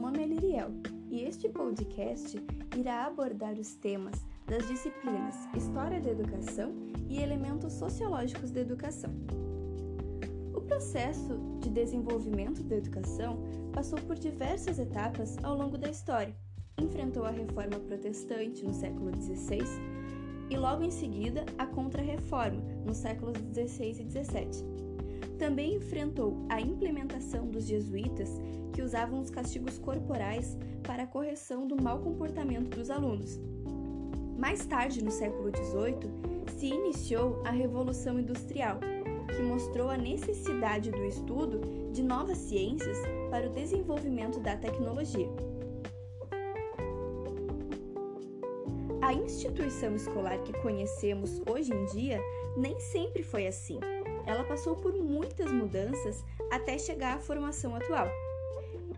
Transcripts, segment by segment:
nome é Liriel e este podcast irá abordar os temas das disciplinas História da Educação e Elementos Sociológicos da Educação. O processo de desenvolvimento da educação passou por diversas etapas ao longo da história. Enfrentou a Reforma Protestante no século XVI e logo em seguida a Contra-Reforma nos séculos XVI e XVII também enfrentou a implementação dos jesuítas, que usavam os castigos corporais para a correção do mau comportamento dos alunos. Mais tarde, no século XVIII, se iniciou a Revolução Industrial, que mostrou a necessidade do estudo de novas ciências para o desenvolvimento da tecnologia. A instituição escolar que conhecemos hoje em dia nem sempre foi assim ela passou por muitas mudanças até chegar à formação atual.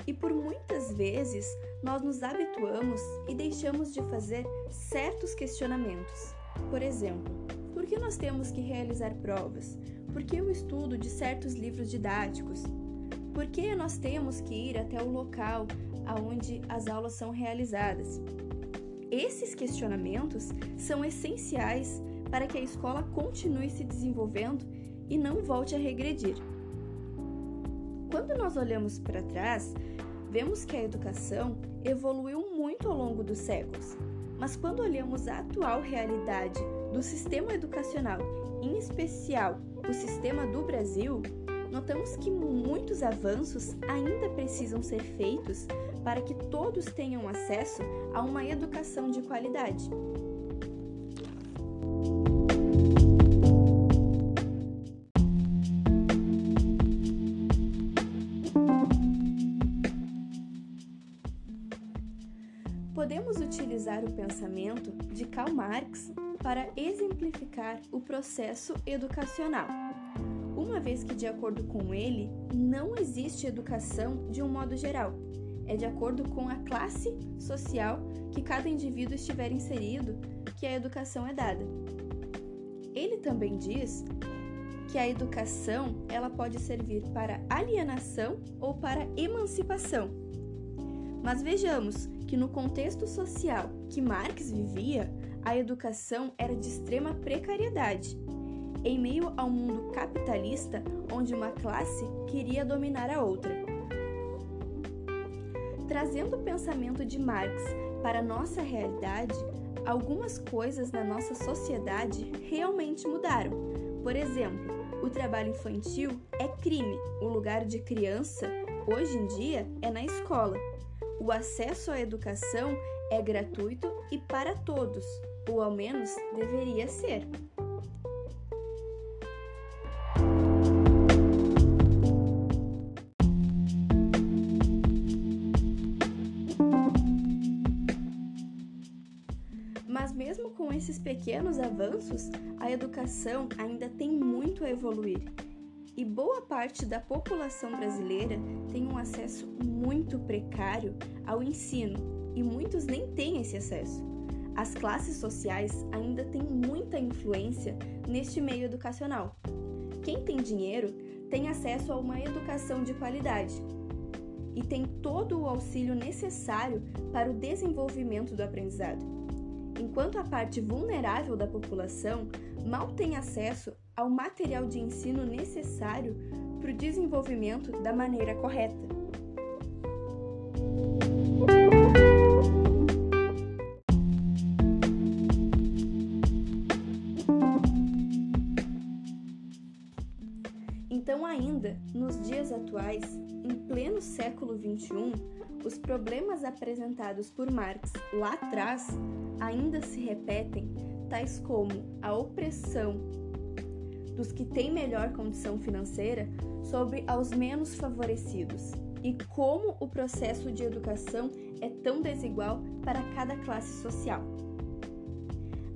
E por muitas vezes nós nos habituamos e deixamos de fazer certos questionamentos. Por exemplo, por que nós temos que realizar provas? Por que o estudo de certos livros didáticos? Por que nós temos que ir até o local aonde as aulas são realizadas? Esses questionamentos são essenciais para que a escola continue se desenvolvendo e não volte a regredir. Quando nós olhamos para trás, vemos que a educação evoluiu muito ao longo dos séculos, mas quando olhamos a atual realidade do sistema educacional, em especial o sistema do Brasil, notamos que muitos avanços ainda precisam ser feitos para que todos tenham acesso a uma educação de qualidade. Podemos utilizar o pensamento de Karl Marx para exemplificar o processo educacional, uma vez que, de acordo com ele, não existe educação de um modo geral, é de acordo com a classe social que cada indivíduo estiver inserido que a educação é dada. Ele também diz que a educação ela pode servir para alienação ou para emancipação. Mas vejamos que no contexto social que Marx vivia, a educação era de extrema precariedade. Em meio ao mundo capitalista, onde uma classe queria dominar a outra. Trazendo o pensamento de Marx para a nossa realidade, algumas coisas na nossa sociedade realmente mudaram. Por exemplo, o trabalho infantil é crime, o lugar de criança, hoje em dia, é na escola. O acesso à educação é gratuito e para todos, ou ao menos deveria ser. Mas, mesmo com esses pequenos avanços, a educação ainda tem muito a evoluir e boa parte da população brasileira tem um acesso muito precário ao ensino e muitos nem têm esse acesso. As classes sociais ainda têm muita influência neste meio educacional. Quem tem dinheiro tem acesso a uma educação de qualidade e tem todo o auxílio necessário para o desenvolvimento do aprendizado, enquanto a parte vulnerável da população mal tem acesso ao material de ensino necessário para o desenvolvimento da maneira correta. Ainda nos dias atuais, em pleno século XXI, os problemas apresentados por Marx lá atrás ainda se repetem, tais como a opressão dos que têm melhor condição financeira sobre aos menos favorecidos e como o processo de educação é tão desigual para cada classe social.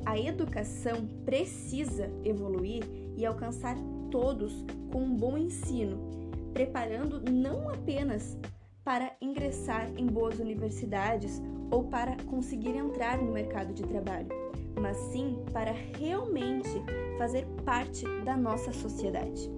A educação precisa evoluir e alcançar todos com um bom ensino, preparando não apenas para ingressar em boas universidades ou para conseguir entrar no mercado de trabalho, mas sim para realmente fazer parte da nossa sociedade.